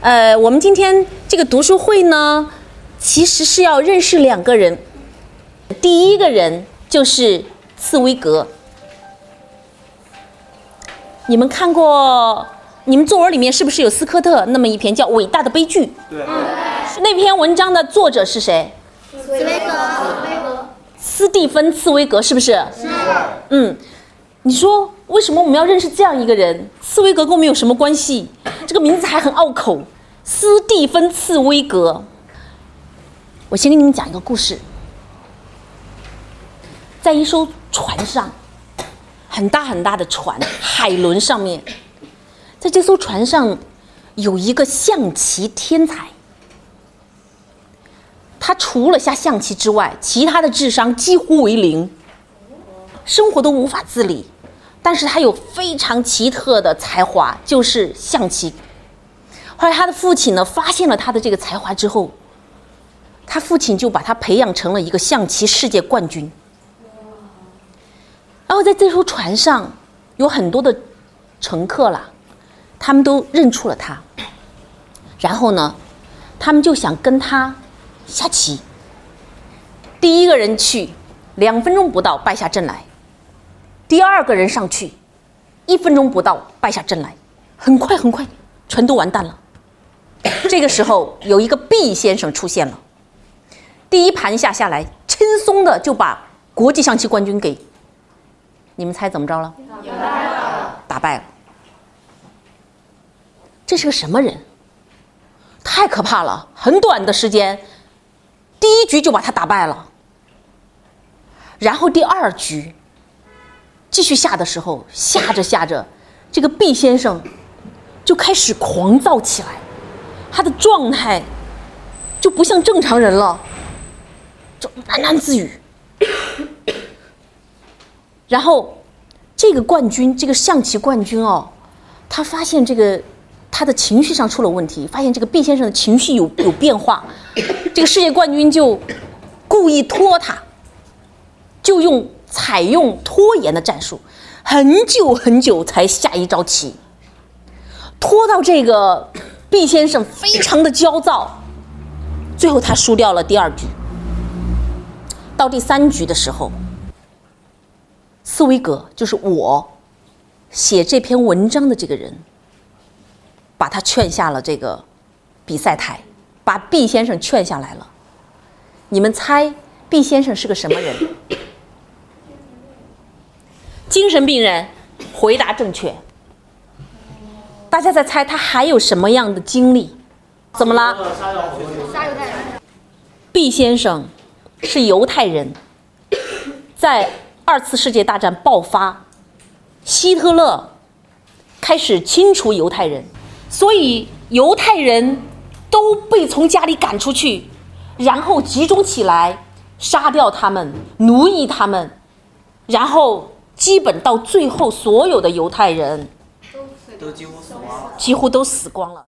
呃，我们今天这个读书会呢，其实是要认识两个人。第一个人就是茨威格。你们看过？你们作文里面是不是有斯科特那么一篇叫《伟大的悲剧》？对。那篇文章的作者是谁？茨威格。斯蒂芬·茨威格是不是？是。嗯，你说为什么我们要认识这样一个人？茨威格跟我们有什么关系？这个名字还很拗口。斯蒂芬·茨威格。我先给你们讲一个故事。在一艘船上，很大很大的船，海轮上面。在这艘船上，有一个象棋天才。他除了下象棋之外，其他的智商几乎为零，生活都无法自理。但是他有非常奇特的才华，就是象棋。后来他的父亲呢，发现了他的这个才华之后，他父亲就把他培养成了一个象棋世界冠军。然后在这艘船上，有很多的乘客啦。他们都认出了他，然后呢，他们就想跟他下棋。第一个人去，两分钟不到败下阵来；第二个人上去，一分钟不到败下阵来，很快很快，全都完蛋了。这个时候，有一个毕先生出现了，第一盘下下来，轻松的就把国际象棋冠军给，你们猜怎么着了？打败了。打败了。这是个什么人？太可怕了！很短的时间，第一局就把他打败了。然后第二局继续下的时候，下着下着，这个毕先生就开始狂躁起来，他的状态就不像正常人了，就喃喃自语。然后这个冠军，这个象棋冠军哦，他发现这个。他的情绪上出了问题，发现这个毕先生的情绪有有变化，这个世界冠军就故意拖他，就用采用拖延的战术，很久很久才下一招棋，拖到这个毕先生非常的焦躁，最后他输掉了第二局。到第三局的时候，茨威格就是我写这篇文章的这个人。把他劝下了这个比赛台，把毕先生劝下来了。你们猜毕先生是个什么人？精神病人，回答正确。大家在猜他还有什么样的经历？怎么了？杀犹太人。毕先生是犹太人，在二次世界大战爆发，希特勒开始清除犹太人。所以犹太人都被从家里赶出去，然后集中起来杀掉他们，奴役他们，然后基本到最后，所有的犹太人都几乎死光了，几乎都死光了。